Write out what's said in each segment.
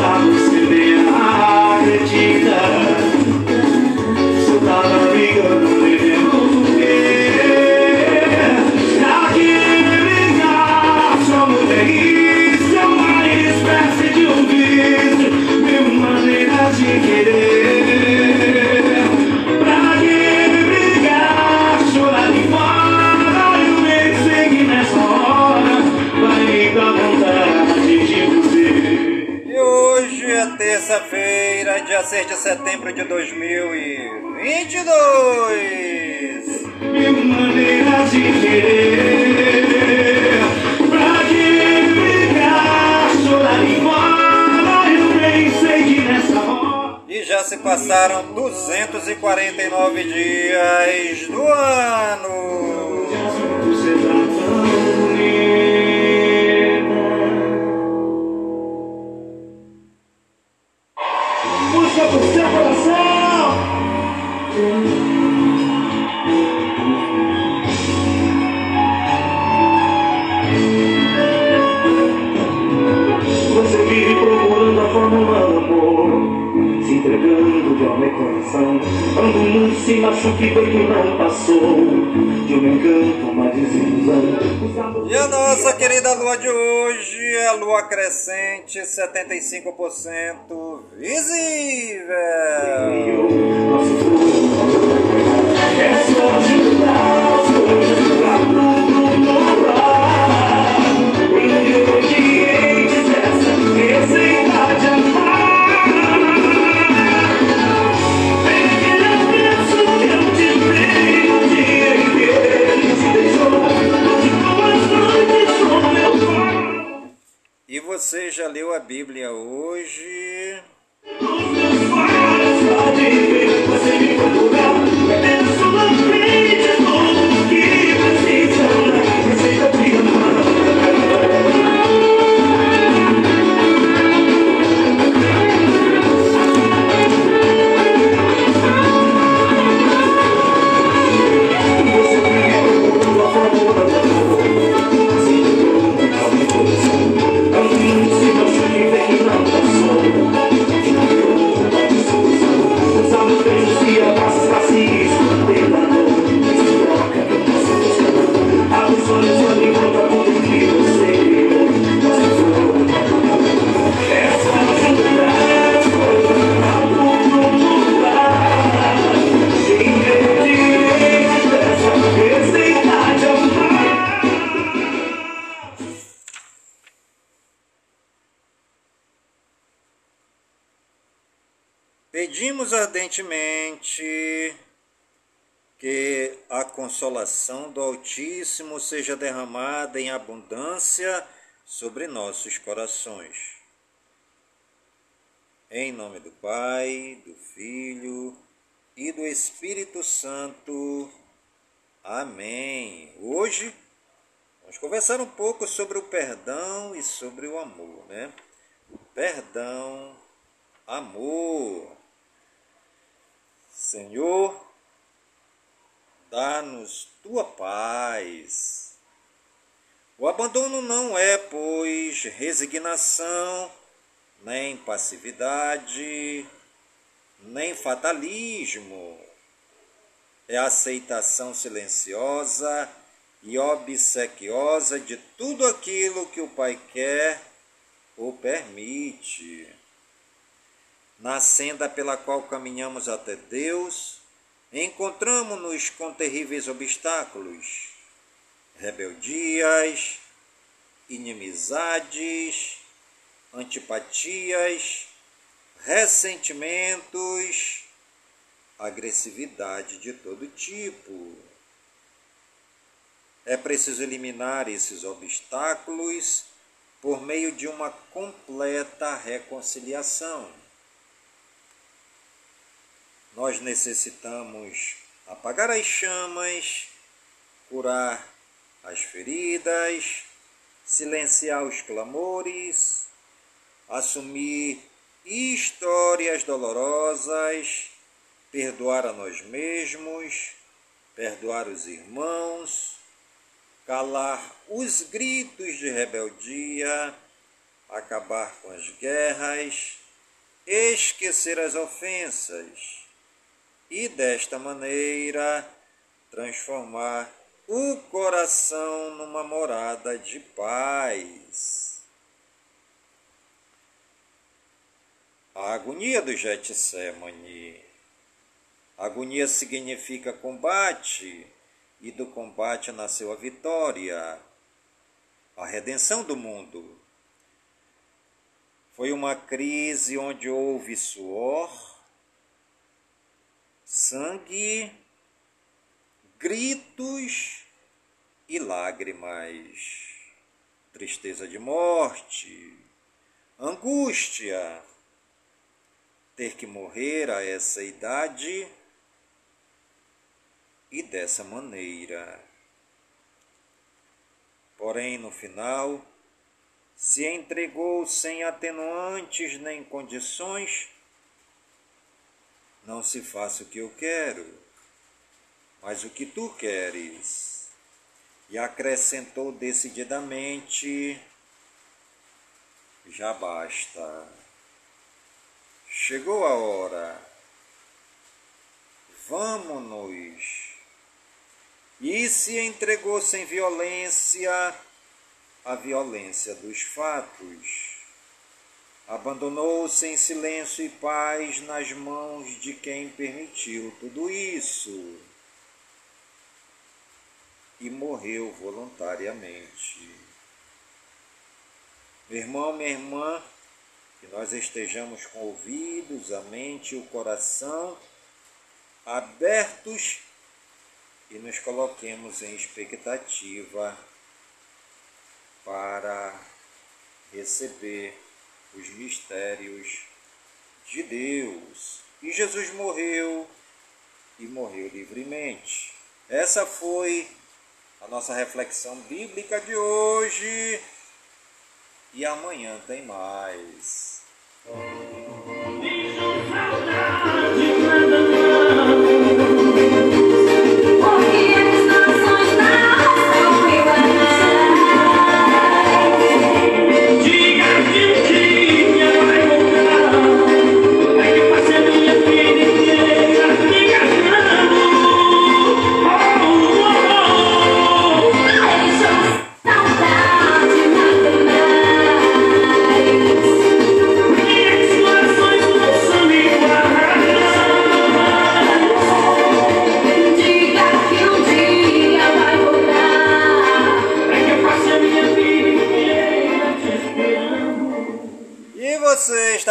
all. Hoje é dia 6 de setembro de 2022. Mil maneiras de viver, pra desligar, chorar embora, eu bem sei que nessa hora... E já se passaram 249 dias do ano. crescente 75% visível. nossos corações. Em nome do Pai, do Filho e do Espírito Santo. Amém. Hoje vamos conversar um pouco sobre o perdão e sobre o amor, né? Perdão, amor. Senhor, dá-nos tua paz o abandono não é, pois, resignação, nem passividade, nem fatalismo. É aceitação silenciosa e obsequiosa de tudo aquilo que o Pai quer ou permite. Na senda pela qual caminhamos até Deus, encontramos-nos com terríveis obstáculos rebeldias, inimizades, antipatias, ressentimentos, agressividade de todo tipo. É preciso eliminar esses obstáculos por meio de uma completa reconciliação. Nós necessitamos apagar as chamas, curar as feridas, silenciar os clamores, assumir histórias dolorosas, perdoar a nós mesmos, perdoar os irmãos, calar os gritos de rebeldia, acabar com as guerras, esquecer as ofensas e, desta maneira, transformar o coração numa morada de paz. A agonia do Getsemane. Agonia significa combate, e do combate nasceu a vitória, a redenção do mundo. Foi uma crise onde houve suor, sangue, gritos e lágrimas, tristeza de morte, angústia, ter que morrer a essa idade e dessa maneira. Porém, no final, se entregou sem atenuantes nem condições, não se faça o que eu quero, mas o que tu queres. E acrescentou decididamente: já basta. Chegou a hora. Vamos-nos e se entregou sem violência à violência dos fatos. Abandonou-se em silêncio e paz nas mãos de quem permitiu tudo isso e morreu voluntariamente. Meu irmão, minha irmã, que nós estejamos com ouvidos, a mente e o coração abertos e nos coloquemos em expectativa para receber os mistérios de Deus. E Jesus morreu e morreu livremente. Essa foi a nossa reflexão bíblica de hoje. E amanhã tem mais.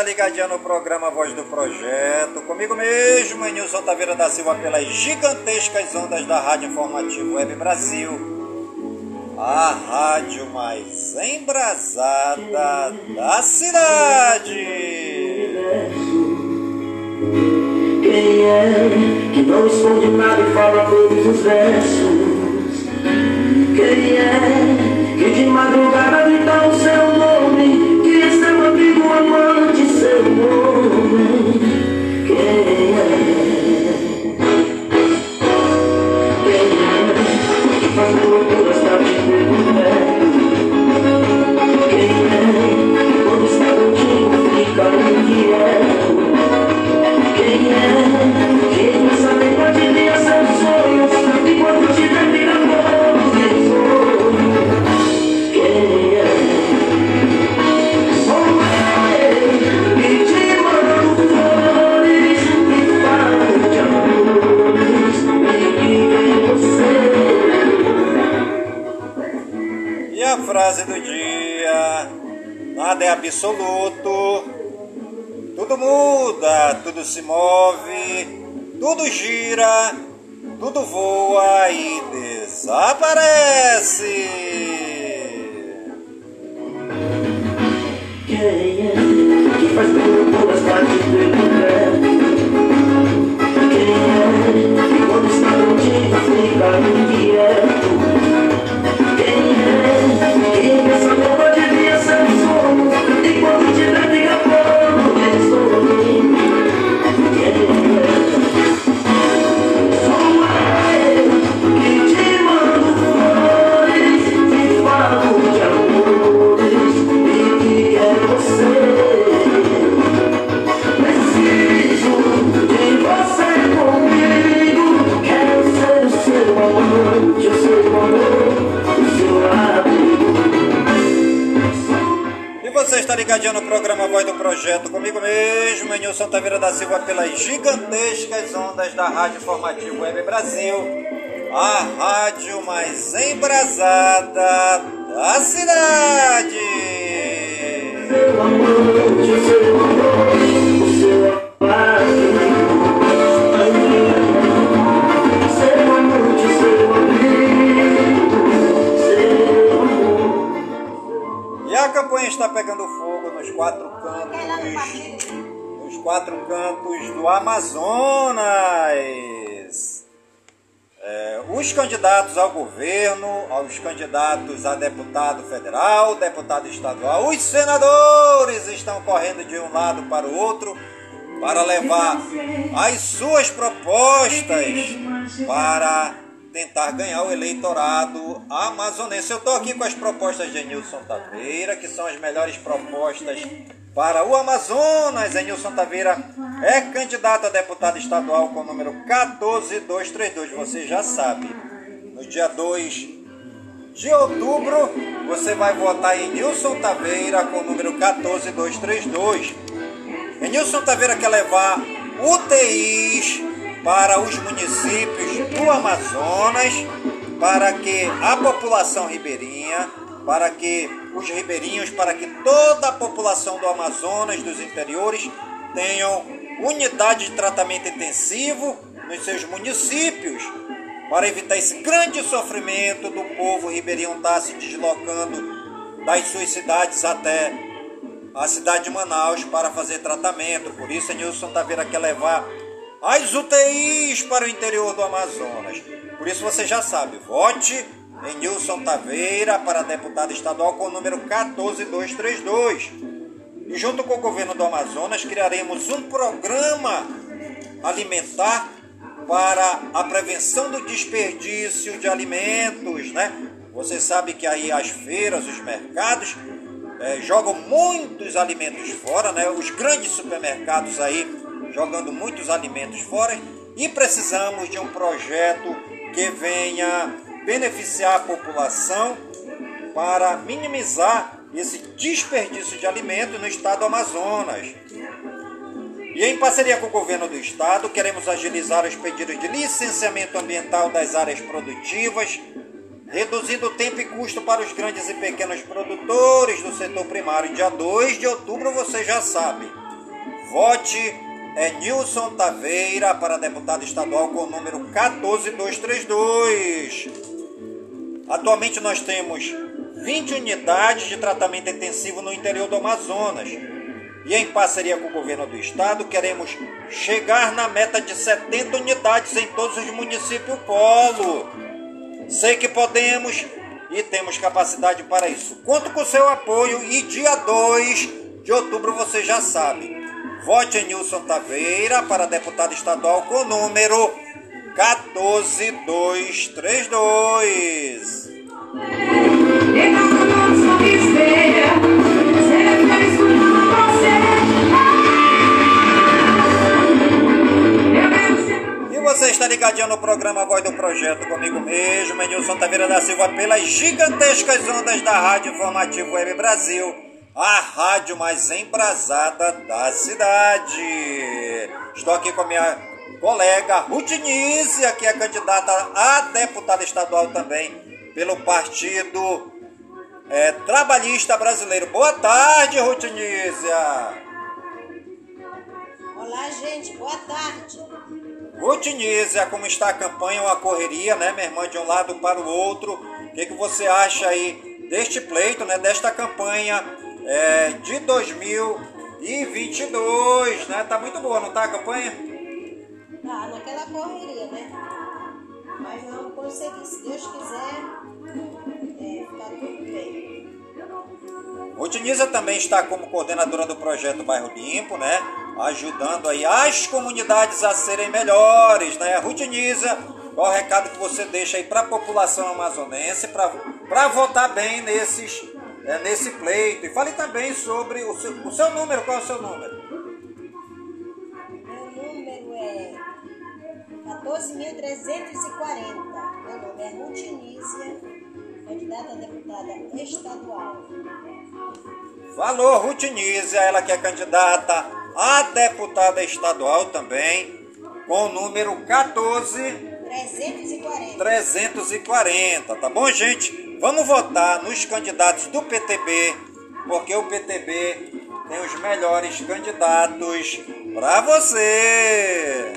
Ligadinha no programa Voz do Projeto, comigo mesmo, Nilson Taveira da Silva, pelas gigantescas ondas da Rádio Informativo Web Brasil, a rádio mais embrasada da cidade. Quem é que não esconde nada e fala todos os versos? Quem é que de madrugada tudo se move, tudo gira, tudo voa e desaparece. Ligadinho no programa Voz do Projeto comigo mesmo, Nilson Taveira da Silva, pelas gigantescas ondas da Rádio Informativo Web Brasil, a rádio mais embrasada da cidade. A campanha está pegando fogo quatro cantos do Amazonas. É, os candidatos ao governo, aos candidatos a deputado federal, deputado estadual, os senadores estão correndo de um lado para o outro para levar as suas propostas para tentar ganhar o eleitorado amazonense. Eu estou aqui com as propostas de Enilson Taveira, que são as melhores propostas para o Amazonas. Enilson Taveira é candidato a deputado estadual com o número 14232, você já sabe. No dia 2 de outubro, você vai votar em Nilson Taveira com o número 14232. Enilson Taveira quer levar UTIs para os municípios do Amazonas, para que a população ribeirinha, para que os ribeirinhos, para que toda a população do Amazonas, dos interiores, tenham unidade de tratamento intensivo nos seus municípios, para evitar esse grande sofrimento do povo ribeirinho estar se deslocando das suas cidades até a cidade de Manaus para fazer tratamento. Por isso, Nilson Taveira quer levar as UTIs para o interior do Amazonas. Por isso, você já sabe, vote em Nilson Taveira para deputado estadual com o número 14232. E junto com o governo do Amazonas, criaremos um programa alimentar para a prevenção do desperdício de alimentos, né? Você sabe que aí as feiras, os mercados eh, jogam muitos alimentos fora, né? Os grandes supermercados aí jogando muitos alimentos fora e precisamos de um projeto que venha beneficiar a população para minimizar esse desperdício de alimento no estado do Amazonas. E em parceria com o governo do estado, queremos agilizar os pedidos de licenciamento ambiental das áreas produtivas, reduzindo o tempo e custo para os grandes e pequenos produtores do setor primário. Dia 2 de outubro, você já sabe. Vote é Nilson Taveira para deputado estadual com o número 14232. Atualmente nós temos 20 unidades de tratamento intensivo no interior do Amazonas. E em parceria com o governo do estado, queremos chegar na meta de 70 unidades em todos os municípios polo. Sei que podemos e temos capacidade para isso. Conto com seu apoio e dia 2 de outubro você já sabe. Vote em Nilson Taveira para deputado estadual com o número 14232. E você está ligadinho no programa Voz do Projeto comigo mesmo, Nilson Taveira da Silva, pelas gigantescas ondas da Rádio Informativo Web Brasil, a rádio mais embrasada da cidade. Estou aqui com a minha colega Ruth Nízia, que é candidata a deputada estadual também pelo partido é, trabalhista brasileiro. Boa tarde, Rutinísia. Olá, gente. Boa tarde. Rutinísia, como está a campanha, uma correria, né, minha irmã, de um lado para o outro. O que, que você acha aí deste pleito, né, desta campanha é, de 2022, né? Tá muito boa, não tá a campanha? Tá, naquela correria, né? Mas vamos conseguir, se Deus quiser, é, ficar tudo bem. Rutiniza também está como coordenadora do projeto Bairro Limpo, né? Ajudando aí as comunidades a serem melhores, né? Rutiniza, qual o recado que você deixa aí para a população amazonense para votar bem nesses é, nesse pleito? E fale também sobre o seu, o seu número, qual é o seu número? Número é 14.340. Meu nome é Rutinísia, candidata a deputada estadual. Falou, Rutinísia, ela que é candidata a deputada estadual também, com o número 14. 340. 340, tá bom, gente? Vamos votar nos candidatos do PTB, porque o PTB tem os melhores candidatos para você.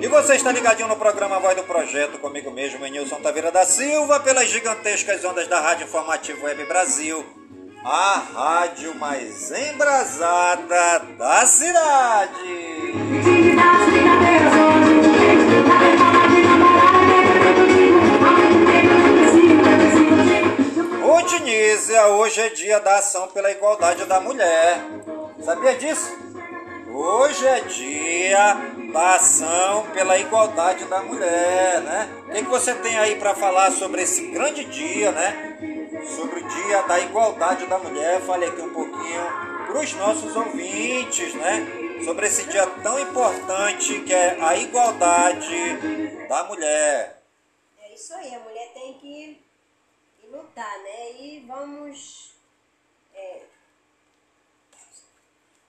E você está ligadinho no programa Voz do Projeto, comigo mesmo, Nilson Taveira da Silva, pelas gigantescas ondas da Rádio Informativo Web Brasil, a rádio mais embrasada da cidade. Ô Dinísia, hoje é dia da ação pela igualdade da mulher. Sabia disso? Hoje é dia da ação pela igualdade da mulher, né? O que, que você tem aí para falar sobre esse grande dia, né? Sobre o dia da igualdade da mulher. Falei aqui um pouquinho para os nossos ouvintes, né? Sobre esse dia tão importante que é a igualdade da mulher. É isso aí, a mulher tem que lutar, né? E vamos. é,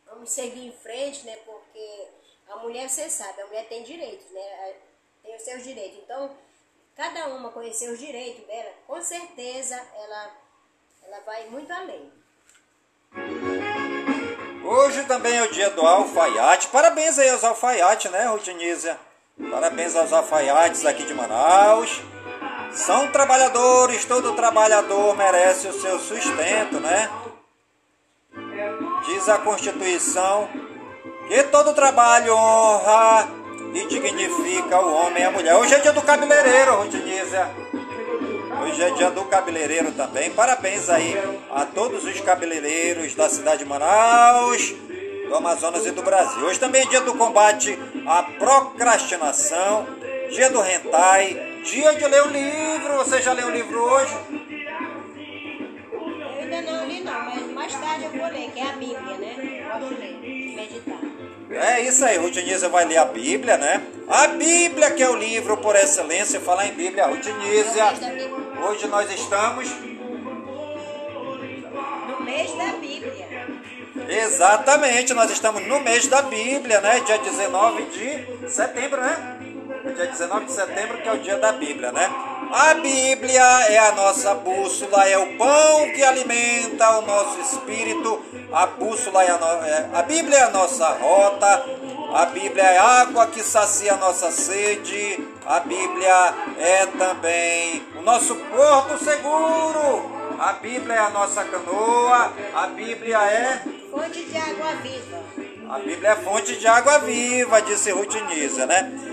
vamos seguir em frente, né? Porque a mulher, você sabe, a mulher tem direitos, né? Tem os seus direitos. Então, cada uma conhecer os direitos dela, com certeza ela, ela vai muito além. Hoje também é o dia do alfaiate. Parabéns aí aos alfaiates, né, Rutinísia? Parabéns aos alfaiates aqui de Manaus. São trabalhadores, todo trabalhador merece o seu sustento, né? Diz a Constituição que todo trabalho honra e dignifica o homem e a mulher. Hoje é dia do cabeleireiro, Rutinísia. Hoje é dia do cabeleireiro também. Parabéns aí a todos os cabeleireiros da cidade de Manaus, do Amazonas e do Brasil. Hoje também é dia do combate à procrastinação, dia do hentai, dia de ler o livro. Você já leu o livro hoje? Eu ainda não li não, mas mais tarde eu vou ler, que é a Bíblia, né? Ler, meditar. É isso aí, Rutinísia vai ler a Bíblia, né? A Bíblia, que é o livro por excelência, falar em Bíblia, Rutinísia. Hoje nós estamos No mês da Bíblia. Exatamente, nós estamos no mês da Bíblia, né? Dia 19 de setembro, né? Dia 19 de setembro, que é o dia da Bíblia, né? A Bíblia é a nossa bússola, é o pão que alimenta o nosso espírito. A bússola é a, no... é... a Bíblia é a nossa rota. A Bíblia é a água que sacia a nossa sede. A Bíblia é também o nosso porto seguro. A Bíblia é a nossa canoa. A Bíblia é Fonte de água viva. a Bíblia é fonte de água viva, disse Ruth Nisa, né?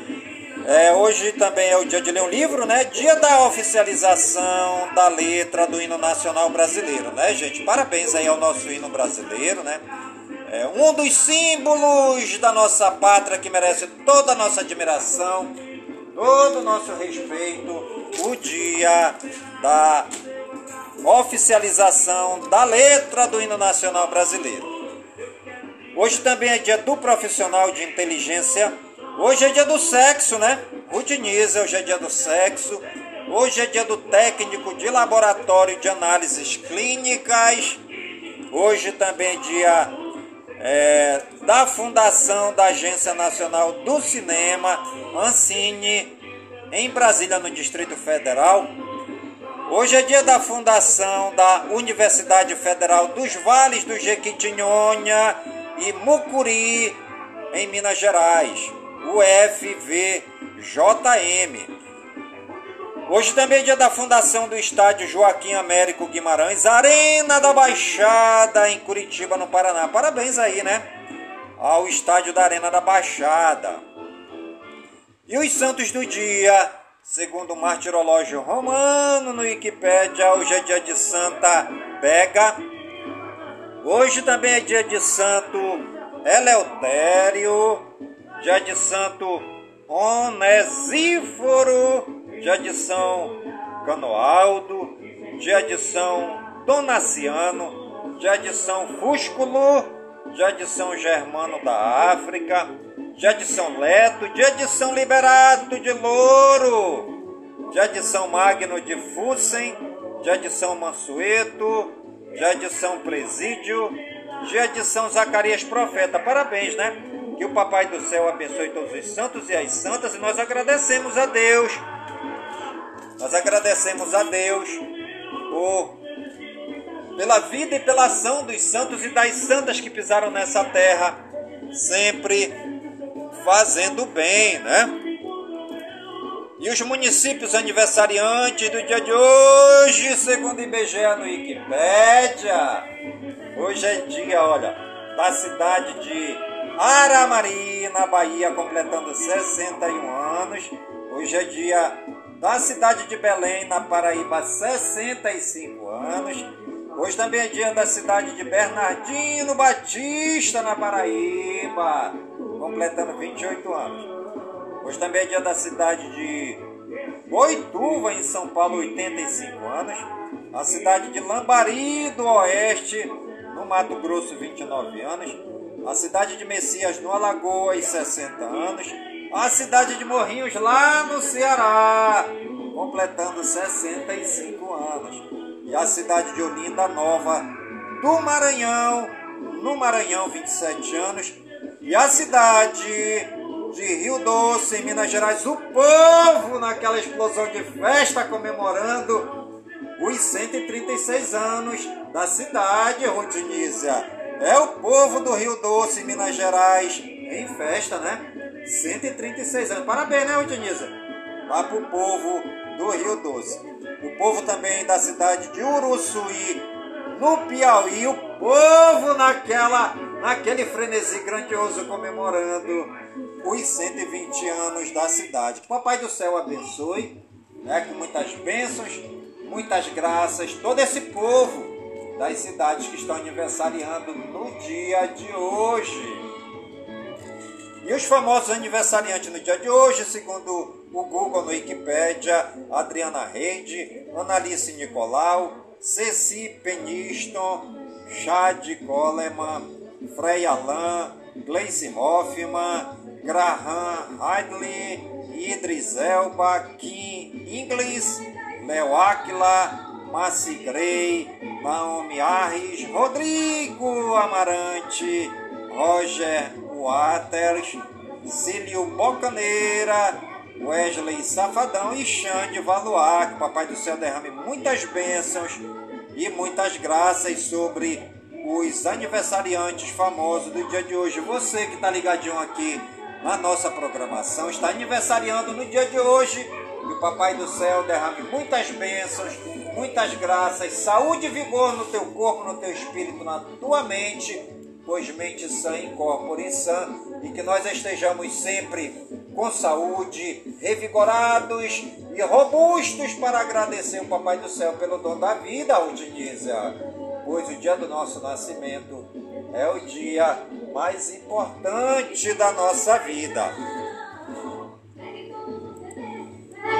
É, hoje também é o dia de ler um livro, né? Dia da oficialização da letra do hino nacional brasileiro, né, gente? Parabéns aí ao nosso hino brasileiro, né? É um dos símbolos da nossa pátria que merece toda a nossa admiração, todo o nosso respeito, o dia da oficialização da letra do hino nacional brasileiro. Hoje também é dia do profissional de inteligência. Hoje é dia do sexo, né? Rutiniza, hoje é dia do sexo. Hoje é dia do técnico de laboratório de análises clínicas. Hoje também é dia é, da fundação da Agência Nacional do Cinema, Ancine, em Brasília, no Distrito Federal. Hoje é dia da fundação da Universidade Federal dos Vales do Jequitinhonha e Mucuri, em Minas Gerais, UFVJM. Hoje também é dia da fundação do estádio Joaquim Américo Guimarães, Arena da Baixada, em Curitiba, no Paraná. Parabéns aí, né? Ao estádio da Arena da Baixada. E os santos do dia, segundo o martirológio romano no Wikipédia, hoje é dia de Santa Bega. Hoje também é dia de Santo Eleutério, dia de Santo Onesíforo, de adição Canoaldo, de adição Donaciano, de adição Fúsculo, de adição Germano da África, de adição Leto, de adição Liberato de Louro, de adição Magno de Fussen, de adição Mansueto, de adição Presídio, de adição Zacarias Profeta. Parabéns, né? Que o Papai do Céu abençoe todos os santos e as santas e nós agradecemos a Deus nós agradecemos a Deus por, pela vida e pela ação dos santos e das santas que pisaram nessa terra, sempre fazendo bem, né? E os municípios aniversariantes do dia de hoje, segundo IBGE no Wikipédia, hoje é dia, olha, da cidade de Aramari, na Bahia, completando 61 anos. Hoje é dia da cidade de Belém, na Paraíba, 65 anos. Hoje também é dia da cidade de Bernardino Batista, na Paraíba, completando 28 anos. Hoje também é dia da cidade de Boituva, em São Paulo, 85 anos. A cidade de Lambari do Oeste, no Mato Grosso, 29 anos. A cidade de Messias, no Alagoas, 60 anos a cidade de Morrinhos, lá no Ceará, completando 65 anos. E a cidade de Olinda Nova, do Maranhão, no Maranhão, 27 anos. E a cidade de Rio Doce, em Minas Gerais, o povo naquela explosão de festa comemorando os 136 anos da cidade, Rutinísia. É o povo do Rio Doce, Minas Gerais, em festa, né? 136 anos. Parabéns, né, Dionísio? Lá pro povo do Rio Doce. O povo também da cidade de Uruçuí, no Piauí. O povo naquela, naquele frenesi grandioso comemorando os 120 anos da cidade. Que o Papai do Céu abençoe, né, com muitas bênçãos, muitas graças, todo esse povo das cidades que estão aniversariando no dia de hoje. E os famosos aniversariantes no dia de hoje, segundo o Google no Wikipedia, Adriana Reide, Analice Nicolau, Ceci Peniston, Chad Coleman, Frei Alain, Gleice Hoffman, Graham Heidley, Idris Elba, Kim Inglis, Leo Aquila, Massi Grey, Naomi Arres, Rodrigo Amarante, Roger Waters, Cílio Bocaneira, Wesley Safadão e Xande Valuar. Que o Papai do Céu derrame muitas bênçãos e muitas graças sobre os aniversariantes famosos do dia de hoje. Você que está ligadinho aqui na nossa programação, está aniversariando no dia de hoje. Que o Papai do Céu derrame muitas bênçãos, muitas graças, saúde e vigor no teu corpo, no teu espírito, na tua mente pois mente sã incorpore sã, e que nós estejamos sempre com saúde, revigorados e robustos para agradecer o Papai do Céu pelo dom da vida, Aldinísia, pois o dia do nosso nascimento é o dia mais importante da nossa vida.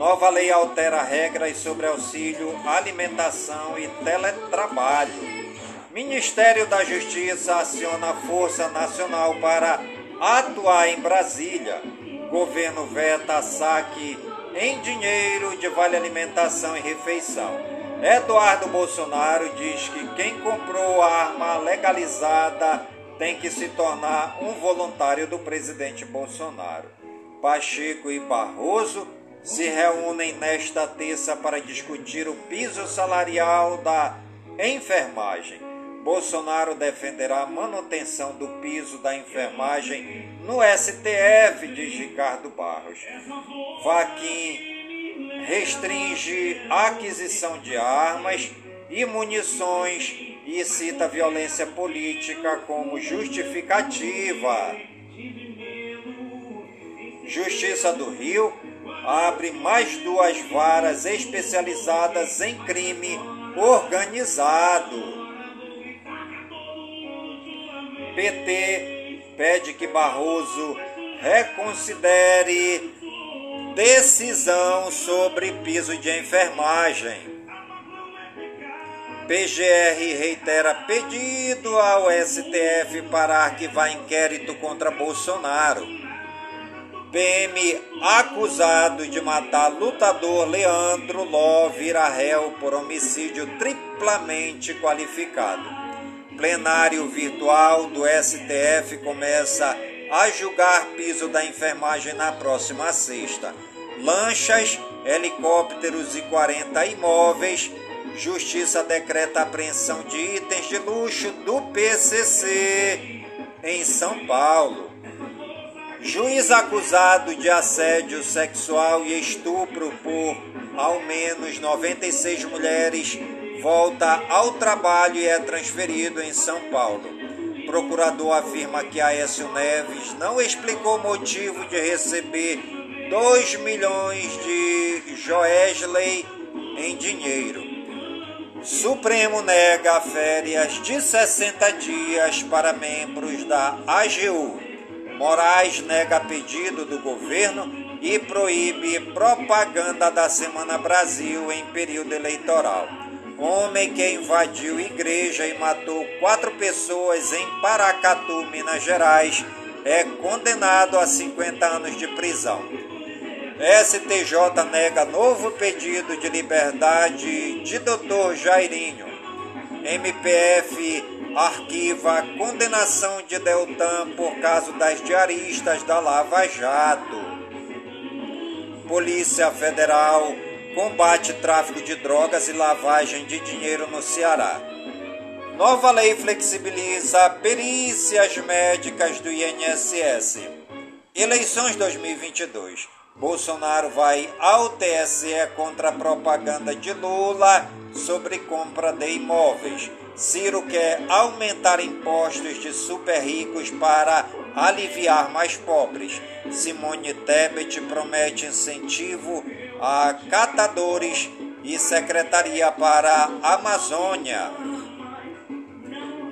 Nova lei altera regras sobre auxílio, alimentação e teletrabalho. Ministério da Justiça aciona a Força Nacional para atuar em Brasília. Governo veta saque em dinheiro de vale alimentação e refeição. Eduardo Bolsonaro diz que quem comprou arma legalizada tem que se tornar um voluntário do presidente Bolsonaro. Pacheco e Barroso se reúnem nesta terça para discutir o piso salarial da enfermagem. Bolsonaro defenderá a manutenção do piso da enfermagem no STF, diz Ricardo Barros. Faquim restringe a aquisição de armas e munições e cita violência política como justificativa. Justiça do Rio abre mais duas varas especializadas em crime organizado. PT pede que Barroso reconsidere decisão sobre piso de enfermagem. PGR reitera pedido ao STF para arquivar inquérito contra Bolsonaro. PM acusado de matar lutador Leandro Ló vira réu por homicídio triplamente qualificado. Plenário virtual do STF começa a julgar piso da enfermagem na próxima sexta. Lanchas, helicópteros e 40 imóveis Justiça decreta apreensão de itens de luxo do PCC em São Paulo. Juiz acusado de assédio sexual e estupro por ao menos 96 mulheres volta ao trabalho e é transferido em São Paulo. Procurador afirma que Aécio Neves não explicou motivo de receber 2 milhões de Joesley em dinheiro. Supremo nega férias de 60 dias para membros da AGU. Moraes nega pedido do governo e proíbe propaganda da Semana Brasil em período eleitoral. Homem que invadiu igreja e matou quatro pessoas em Paracatu, Minas Gerais, é condenado a 50 anos de prisão. STJ nega novo pedido de liberdade de Dr. Jairinho. MPF arquiva condenação de Deltan por caso das diaristas da Lava Jato. Polícia Federal combate tráfico de drogas e lavagem de dinheiro no Ceará. Nova lei flexibiliza perícias médicas do INSS. Eleições 2022. Bolsonaro vai ao TSE contra a propaganda de Lula sobre compra de imóveis. Ciro quer aumentar impostos de super ricos para aliviar mais pobres. Simone Tebet promete incentivo a catadores e secretaria para a Amazônia.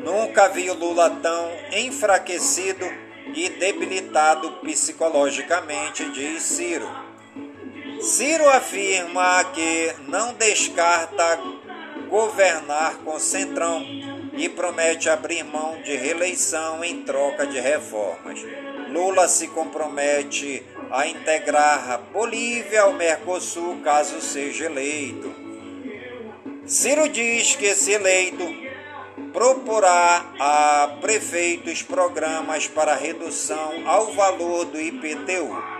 Nunca vi o Lula tão enfraquecido e debilitado psicologicamente, diz Ciro. Ciro afirma que não descarta governar com Centrão e promete abrir mão de reeleição em troca de reformas. Lula se compromete a integrar Bolívia ao Mercosul caso seja eleito. Ciro diz que, se eleito, proporá a prefeitos programas para redução ao valor do IPTU.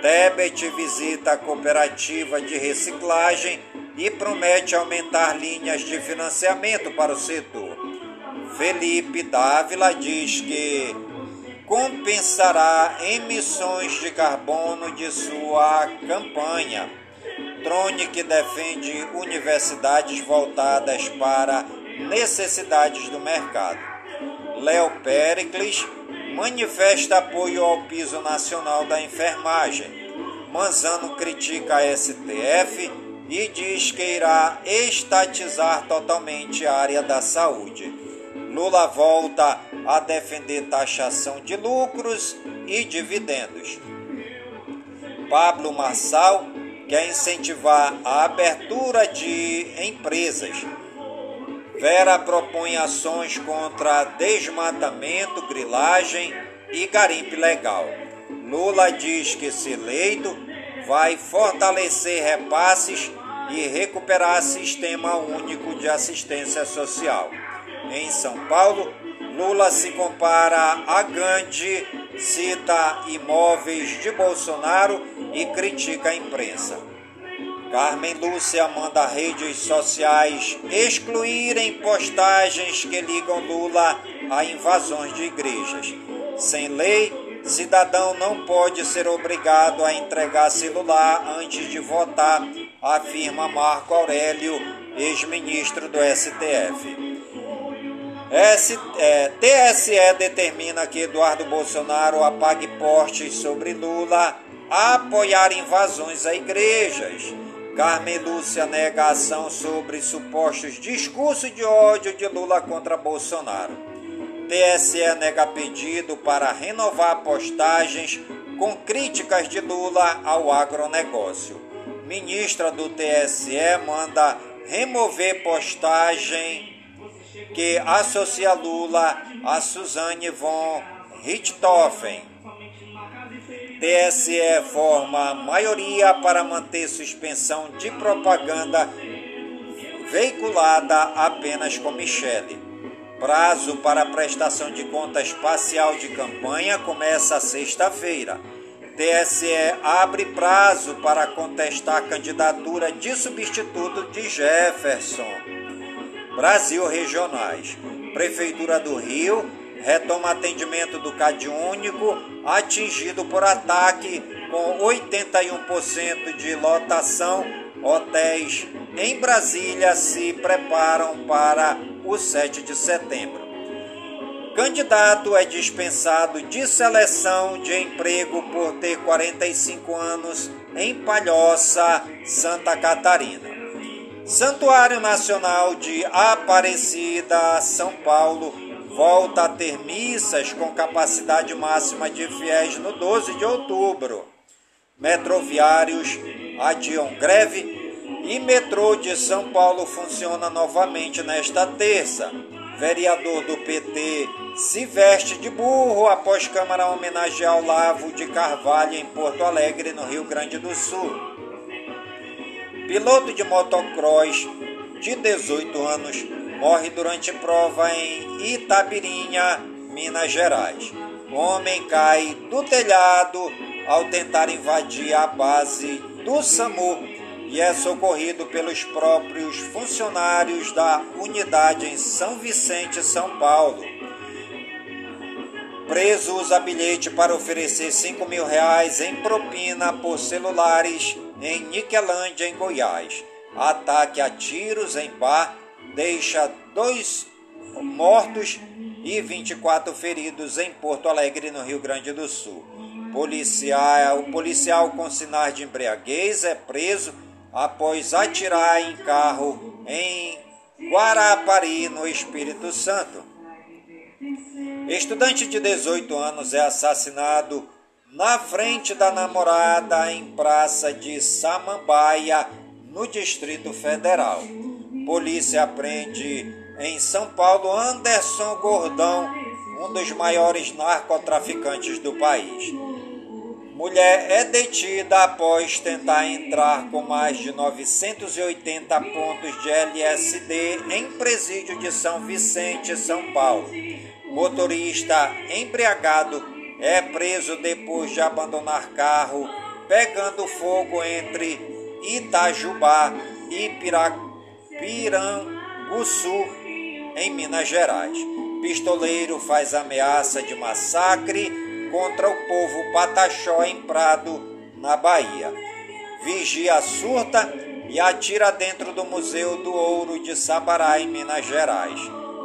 Tebet visita a cooperativa de reciclagem e promete aumentar linhas de financiamento para o setor. Felipe Dávila diz que compensará emissões de carbono de sua campanha. Tronic defende universidades voltadas para necessidades do mercado. Léo Pericles manifesta apoio ao piso nacional da enfermagem. Manzano critica a STF e diz que irá estatizar totalmente a área da saúde. Lula volta a defender taxação de lucros e dividendos. Pablo Marçal quer incentivar a abertura de empresas. Vera propõe ações contra desmatamento, grilagem e garimpe legal. Lula diz que, se eleito, vai fortalecer repasses e recuperar sistema único de assistência social. Em São Paulo, Lula se compara a Gandhi, cita imóveis de Bolsonaro e critica a imprensa. Carmen Lúcia manda redes sociais excluírem postagens que ligam Lula a invasões de igrejas. Sem lei, cidadão não pode ser obrigado a entregar celular antes de votar, afirma Marco Aurélio, ex-ministro do STF. S, é, TSE determina que Eduardo Bolsonaro apague postes sobre Lula a apoiar invasões a igrejas. Carmen Lúcia nega ação sobre supostos discursos de ódio de Lula contra Bolsonaro. TSE nega pedido para renovar postagens com críticas de Lula ao agronegócio. Ministra do TSE manda remover postagem que associa Lula a Suzane von Richthofen. TSE forma maioria para manter suspensão de propaganda veiculada apenas com Michele. Prazo para prestação de contas parcial de campanha começa sexta-feira. TSE abre prazo para contestar a candidatura de substituto de Jefferson. Brasil Regionais. Prefeitura do Rio retoma atendimento do Cade Único atingido por ataque com 81% de lotação. Hotéis em Brasília se preparam para o 7 de setembro. Candidato é dispensado de seleção de emprego por ter 45 anos em Palhoça, Santa Catarina. Santuário Nacional de Aparecida, São Paulo, volta a ter missas com capacidade máxima de fiéis no 12 de outubro. Metroviários adiam greve e metrô de São Paulo funciona novamente nesta terça. Vereador do PT se veste de burro após Câmara homenagear o Lavo de Carvalho em Porto Alegre, no Rio Grande do Sul. Piloto de motocross de 18 anos morre durante prova em Itabirinha, Minas Gerais. Homem cai do telhado ao tentar invadir a base do SAMU e é socorrido pelos próprios funcionários da unidade em São Vicente, São Paulo. Preso usa bilhete para oferecer 5 mil reais em propina por celulares em Niquelândia, em Goiás. Ataque a tiros em bar deixa dois mortos e 24 feridos em Porto Alegre, no Rio Grande do Sul. Policial, o policial com sinais de embriaguez é preso após atirar em carro em Guarapari, no Espírito Santo. Estudante de 18 anos é assassinado na frente da namorada em Praça de Samambaia, no Distrito Federal. Polícia prende em São Paulo Anderson Gordão, um dos maiores narcotraficantes do país. Mulher é detida após tentar entrar com mais de 980 pontos de LSD em presídio de São Vicente, São Paulo. Motorista embriagado é preso depois de abandonar carro pegando fogo entre Itajubá e Piranguçu, em Minas Gerais. Pistoleiro faz ameaça de massacre contra o povo Pataxó em Prado, na Bahia. Vigia surta e atira dentro do Museu do Ouro de Sabará, em Minas Gerais.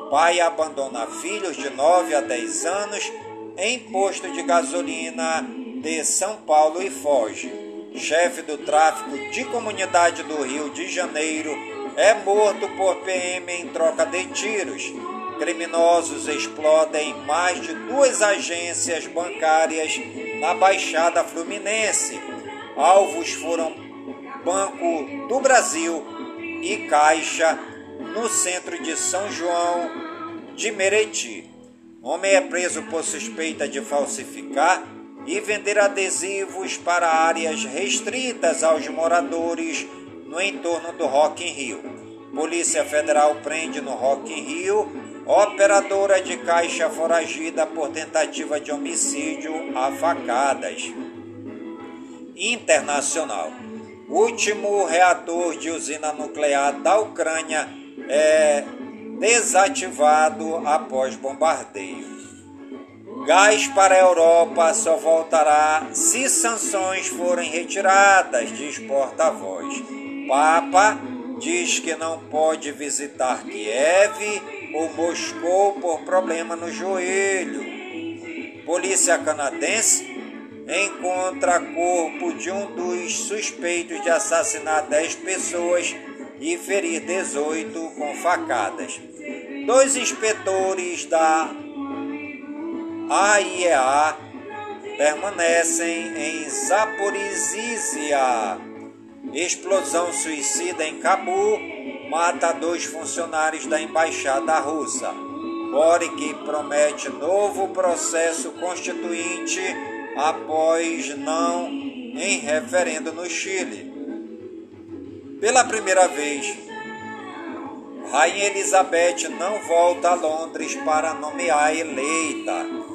Pai abandona filhos de 9 a 10 anos em posto de gasolina de São Paulo e foge. Chefe do tráfico de comunidade do Rio de Janeiro é morto por PM em troca de tiros. Criminosos explodem mais de duas agências bancárias na Baixada Fluminense. Alvos foram Banco do Brasil e Caixa no centro de São João de Meriti. Homem é preso por suspeita de falsificar e vender adesivos para áreas restritas aos moradores no entorno do Rock in Rio. Polícia Federal prende no Rock in Rio operadora de caixa foragida por tentativa de homicídio a facadas. Internacional. Último reator de usina nuclear da Ucrânia é desativado após bombardeio. Gás para a Europa só voltará se sanções forem retiradas, diz porta-voz. Papa diz que não pode visitar Kiev ou Moscou por problema no joelho. Polícia canadense encontra corpo de um dos suspeitos de assassinar 10 pessoas e ferir 18 com facadas. Dois inspetores da AIEA permanecem em Zaporizhia. Explosão suicida em Cabu mata dois funcionários da embaixada russa. Boric promete novo processo constituinte após não em referendo no Chile. Pela primeira vez, Rainha Elizabeth não volta a Londres para nomear eleita.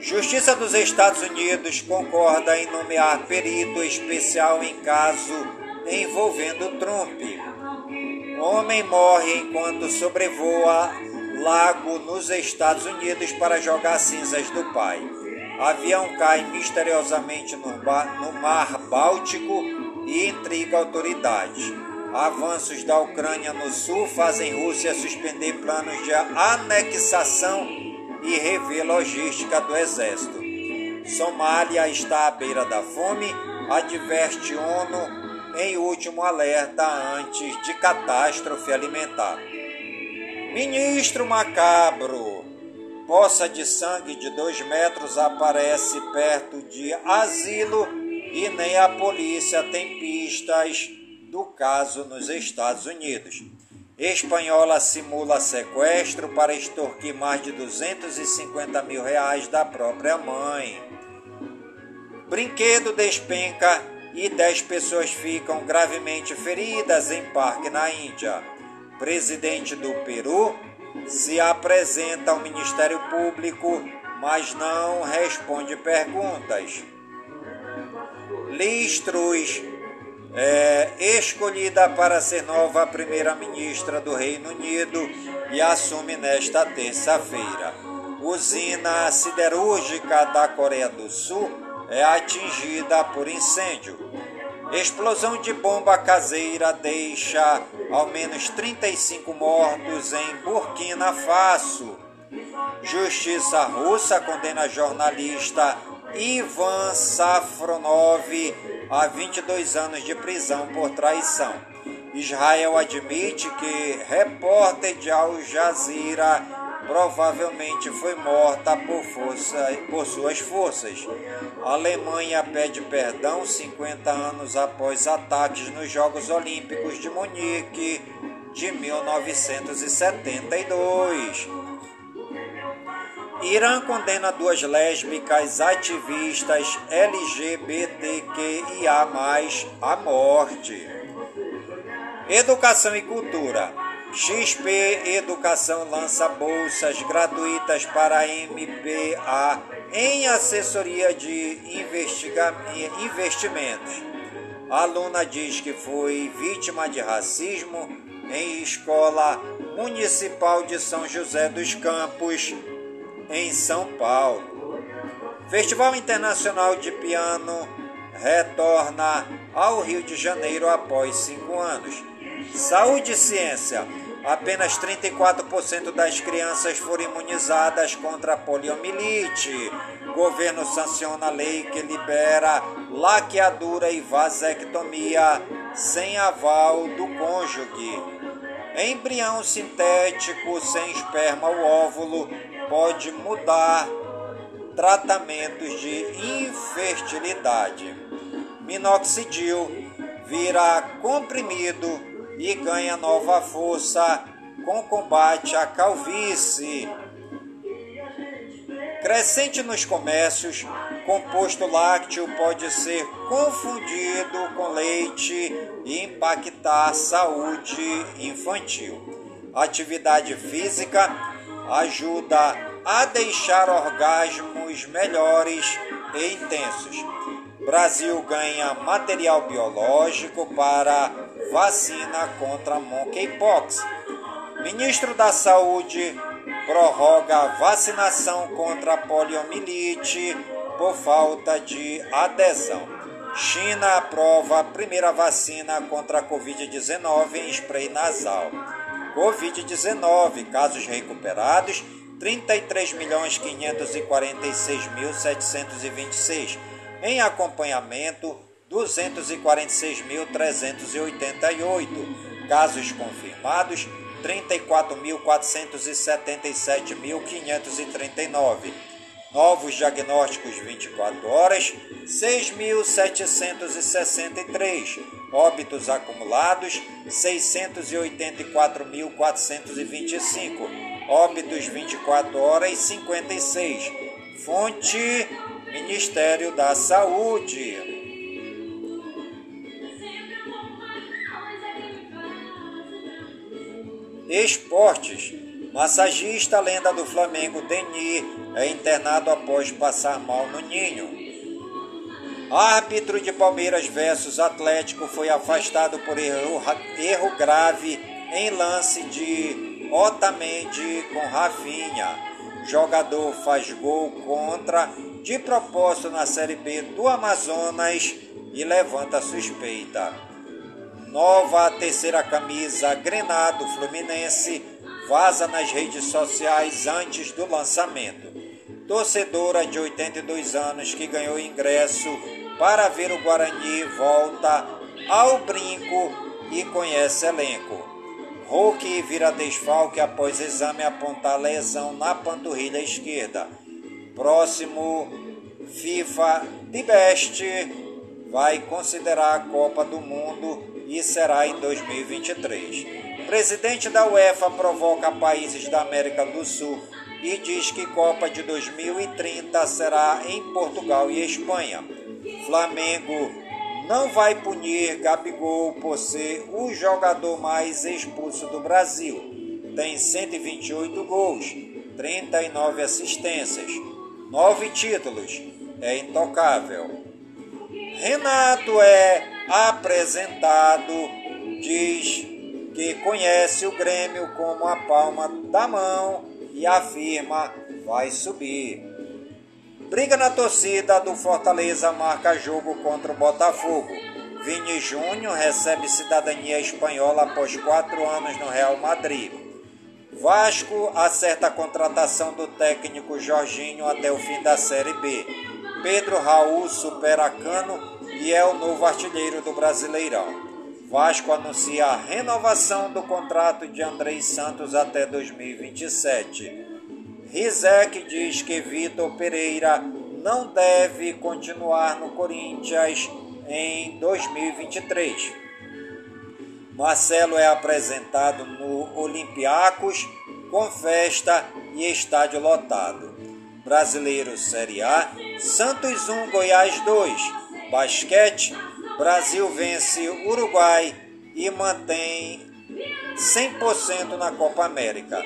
Justiça dos Estados Unidos concorda em nomear perito especial em caso envolvendo Trump. Homem morre enquanto sobrevoa lago nos Estados Unidos para jogar cinzas do pai. Avião cai misteriosamente no, no Mar Báltico e intriga autoridades. Avanços da Ucrânia no sul fazem Rússia suspender planos de anexação e rever logística do exército. Somália está à beira da fome, adverte ONU em último alerta antes de catástrofe alimentar. Ministro macabro, poça de sangue de dois metros aparece perto de asilo e nem a polícia tem pistas do caso nos Estados Unidos. Espanhola simula sequestro para extorquir mais de 250 mil reais da própria mãe. Brinquedo despenca e 10 pessoas ficam gravemente feridas em parque na Índia. Presidente do Peru se apresenta ao Ministério Público, mas não responde perguntas. Listruz é escolhida para ser nova primeira-ministra do Reino Unido e assume nesta terça-feira. Usina siderúrgica da Coreia do Sul é atingida por incêndio. Explosão de bomba caseira deixa ao menos 35 mortos em Burkina Faso. Justiça russa condena jornalista Ivan Safronov a 22 anos de prisão por traição. Israel admite que repórter de Al Jazeera provavelmente foi morta por, força, por suas forças. A Alemanha pede perdão 50 anos após ataques nos Jogos Olímpicos de Munique de 1972. Irã condena duas lésbicas ativistas LGBTQIA, à morte. Educação e cultura. XP Educação lança bolsas gratuitas para MPA em assessoria de investimentos. A aluna diz que foi vítima de racismo em escola municipal de São José dos Campos, em São Paulo. Festival Internacional de Piano retorna ao Rio de Janeiro após cinco anos. Saúde e ciência. Apenas 34% das crianças foram imunizadas contra a poliomielite. Governo sanciona lei que libera laqueadura e vasectomia sem aval do cônjuge. Embrião sintético sem esperma ou óvulo pode mudar tratamentos de infertilidade. Minoxidil vira comprimido e ganha nova força com combate à calvície. Crescente nos comércios, composto lácteo pode ser confundido com leite e impactar a saúde infantil. Atividade física ajuda a deixar orgasmos melhores e intensos. Brasil ganha material biológico para vacina contra monkeypox. Ministro da Saúde prorroga vacinação contra poliomielite por falta de adesão. China aprova a primeira vacina contra a Covid-19 em spray nasal. Covid-19, casos recuperados 33.546.726. Em acompanhamento, 246.388. Casos confirmados, 34.477.539. Novos diagnósticos 24 horas, 6.763. Óbitos acumulados, 684.425. Óbitos 24 horas, 56. Fonte Ministério da Saúde. Esportes. Massagista lenda do Flamengo Denis é internado após passar mal no ninho. Árbitro de Palmeiras versus Atlético foi afastado por erro, erro grave em lance de Otamendi com Rafinha. Jogador faz gol contra de propósito na Série B do Amazonas e levanta suspeita. Nova terceira camisa Grenado Fluminense vaza nas redes sociais antes do lançamento. Torcedora de 82 anos que ganhou ingresso para ver o Guarani volta ao brinco e conhece elenco. Hulk vira desfalque após exame apontar lesão na panturrilha esquerda. Próximo FIFA de Best vai considerar a Copa do Mundo e será em 2023. Presidente da UEFA provoca países da América do Sul e diz que Copa de 2030 será em Portugal e Espanha. Flamengo não vai punir Gabigol por ser o jogador mais expulso do Brasil. Tem 128 gols, 39 assistências, 9 títulos. É intocável. Renato é apresentado, diz que conhece o Grêmio como a palma da mão e afirma vai subir. Briga na torcida do Fortaleza marca jogo contra o Botafogo. Vini Júnior recebe cidadania espanhola após quatro anos no Real Madrid. Vasco acerta a contratação do técnico Jorginho até o fim da Série B. Pedro Raul supera Cano e é o novo artilheiro do Brasileirão. Vasco anuncia a renovação do contrato de Andrei Santos até 2027. Rizek diz que Vitor Pereira não deve continuar no Corinthians em 2023. Marcelo é apresentado no Olympiacos com festa e estádio lotado. Brasileiro Série A, Santos 1, Goiás 2. Basquete, Brasil vence Uruguai e mantém 100% na Copa América.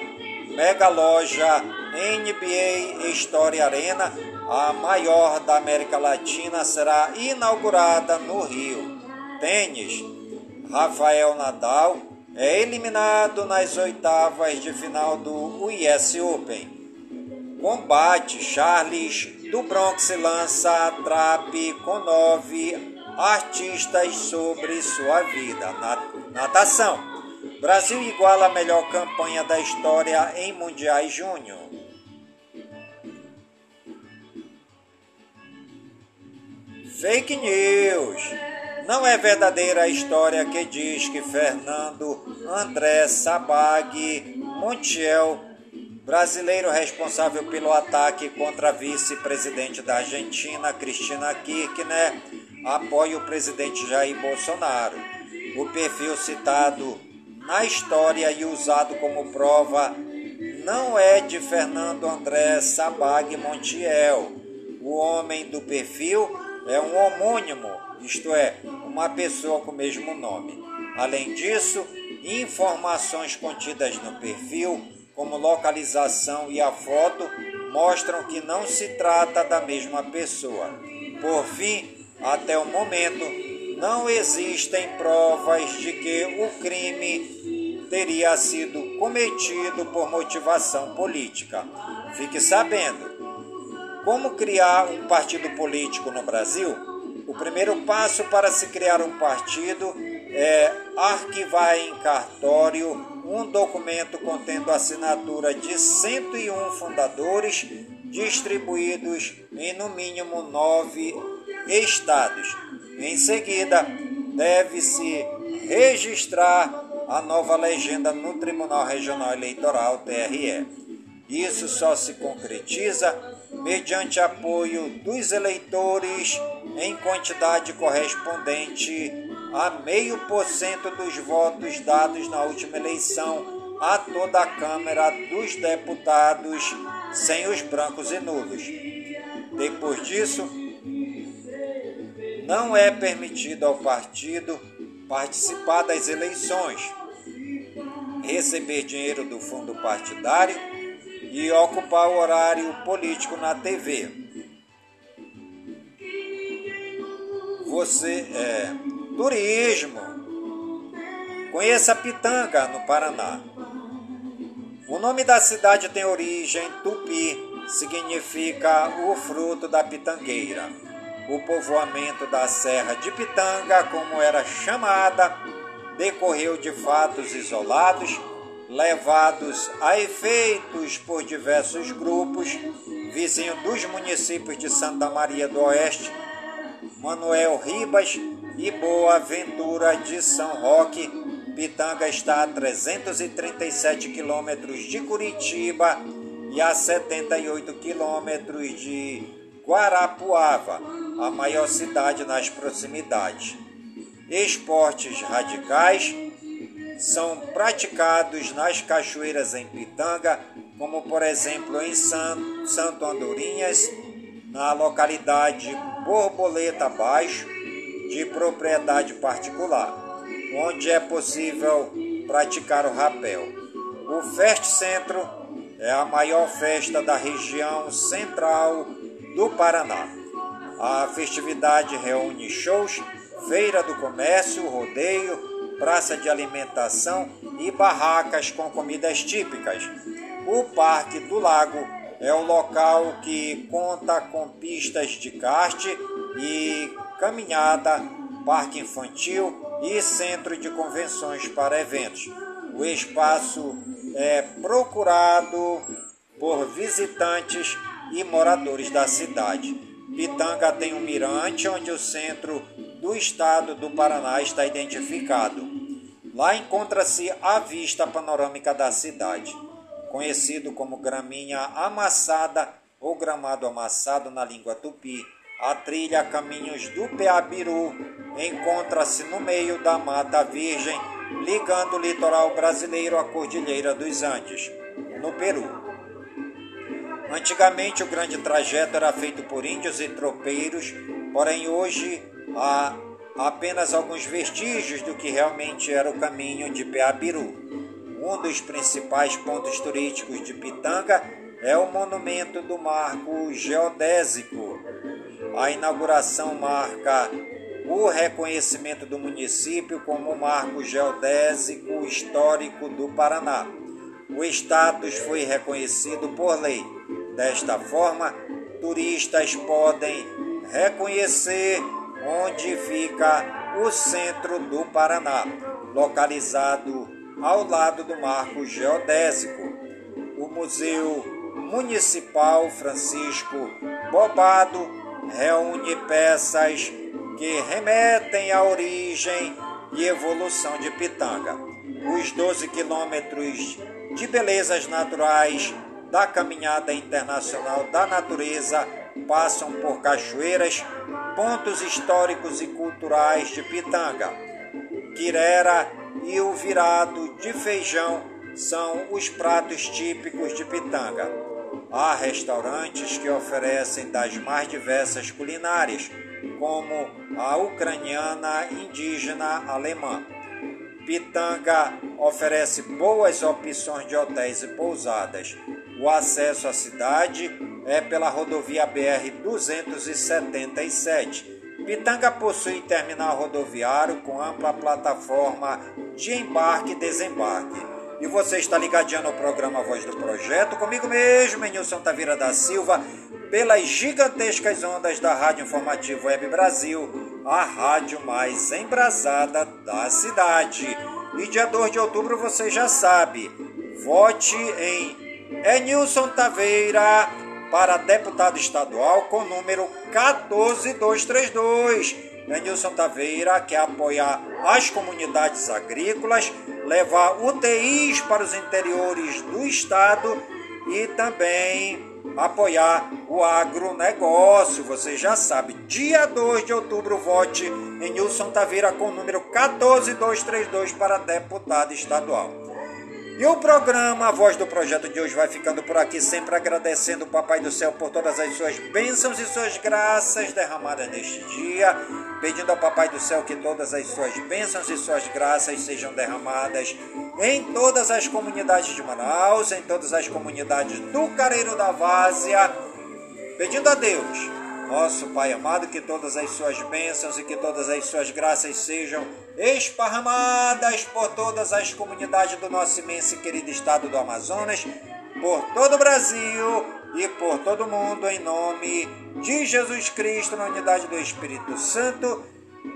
Mega loja NBA História Arena, a maior da América Latina, será inaugurada no Rio. Tênis. Rafael Nadal é eliminado nas oitavas de final do US Open. Combate. Charles do Bronx lança trap com nove artistas sobre sua vida. Natação. Brasil iguala a melhor campanha da história em Mundiais Júnior. Fake News. Não é verdadeira a história que diz que Fernando André Sabag Montiel, brasileiro responsável pelo ataque contra a vice-presidente da Argentina, Cristina Kirchner, apoia o presidente Jair Bolsonaro. O perfil citado na história e usado como prova não é de Fernando André Sabag Montiel. O homem do perfil é um homônimo, isto é, uma pessoa com o mesmo nome. Além disso, informações contidas no perfil, como localização e a foto, mostram que não se trata da mesma pessoa. Por fim, até o momento, não existem provas de que o crime teria sido cometido por motivação política. Fique sabendo, como criar um partido político no Brasil? O primeiro passo para se criar um partido é arquivar em cartório um documento contendo a assinatura de 101 fundadores distribuídos em no mínimo nove estados. Em seguida, deve-se registrar a nova legenda no Tribunal Regional Eleitoral TRE. Isso só se concretiza mediante apoio dos eleitores em quantidade correspondente a meio por cento dos votos dados na última eleição a toda a Câmara dos Deputados, sem os brancos e nulos. Depois disso, não é permitido ao partido participar das eleições, receber dinheiro do fundo partidário e ocupar o horário político na TV. Você é turismo. Conheça Pitanga, no Paraná. O nome da cidade tem origem tupi, significa o fruto da pitangueira o povoamento da Serra de Pitanga, como era chamada, decorreu de fatos isolados, levados a efeitos por diversos grupos, vizinho dos municípios de Santa Maria do Oeste, Manuel Ribas e Boa Ventura de São Roque. Pitanga está a 337 quilômetros de Curitiba e a 78 quilômetros de Guarapuava a maior cidade nas proximidades. Esportes radicais são praticados nas cachoeiras em Pitanga, como por exemplo em Santo Andorinhas, na localidade Borboleta Baixo, de propriedade particular, onde é possível praticar o rapel. O Fest Centro é a maior festa da região central do Paraná. A festividade reúne shows, feira do comércio, rodeio, praça de alimentação e barracas com comidas típicas. O Parque do Lago é o local que conta com pistas de kart e caminhada, parque infantil e centro de convenções para eventos. O espaço é procurado por visitantes e moradores da cidade. Pitanga tem um mirante onde o centro do estado do Paraná está identificado. Lá encontra-se a vista panorâmica da cidade, conhecido como graminha amassada ou gramado amassado na língua tupi. A trilha Caminhos do Peabiru encontra-se no meio da Mata Virgem, ligando o litoral brasileiro à Cordilheira dos Andes, no Peru. Antigamente o grande trajeto era feito por índios e tropeiros, porém hoje há apenas alguns vestígios do que realmente era o caminho de Peabiru. Um dos principais pontos turísticos de Pitanga é o monumento do marco geodésico. A inauguração marca o reconhecimento do município como marco geodésico histórico do Paraná. O status foi reconhecido por lei. Desta forma, turistas podem reconhecer onde fica o centro do Paraná, localizado ao lado do Marco Geodésico. O Museu Municipal Francisco Bobado reúne peças que remetem à origem e evolução de Pitanga. Os 12 quilômetros de belezas naturais da Caminhada Internacional da Natureza passam por cachoeiras, pontos históricos e culturais de Pitanga. Quirera e o virado de feijão são os pratos típicos de Pitanga. Há restaurantes que oferecem das mais diversas culinárias, como a ucraniana, indígena, alemã. Pitanga oferece boas opções de hotéis e pousadas. O acesso à cidade é pela rodovia BR 277. Pitanga possui terminal rodoviário com ampla plataforma de embarque e desembarque. E você está ligadinho no programa Voz do Projeto, comigo mesmo, Nilson Tavira da Silva, pelas gigantescas ondas da Rádio Informativo Web Brasil, a rádio mais embrasada da cidade. E dia 2 de outubro você já sabe, vote em Enilson Taveira para deputado estadual com número 14232. Enilson Taveira quer apoiar as comunidades agrícolas, levar UTIs para os interiores do estado e também apoiar o agronegócio. Você já sabe, dia 2 de outubro, vote em Nilson Taveira com o número 14232 para deputado estadual. E o programa A Voz do Projeto de hoje vai ficando por aqui, sempre agradecendo o Papai do Céu por todas as suas bênçãos e suas graças derramadas neste dia, pedindo ao Papai do Céu que todas as suas bênçãos e suas graças sejam derramadas em todas as comunidades de Manaus, em todas as comunidades do Careiro da Várzea, pedindo a Deus nosso Pai amado, que todas as suas bênçãos e que todas as suas graças sejam esparramadas por todas as comunidades do nosso imenso e querido estado do Amazonas, por todo o Brasil e por todo o mundo, em nome de Jesus Cristo, na unidade do Espírito Santo.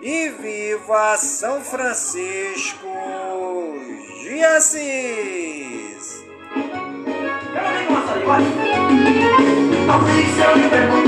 E viva São Francisco de Assis! Eu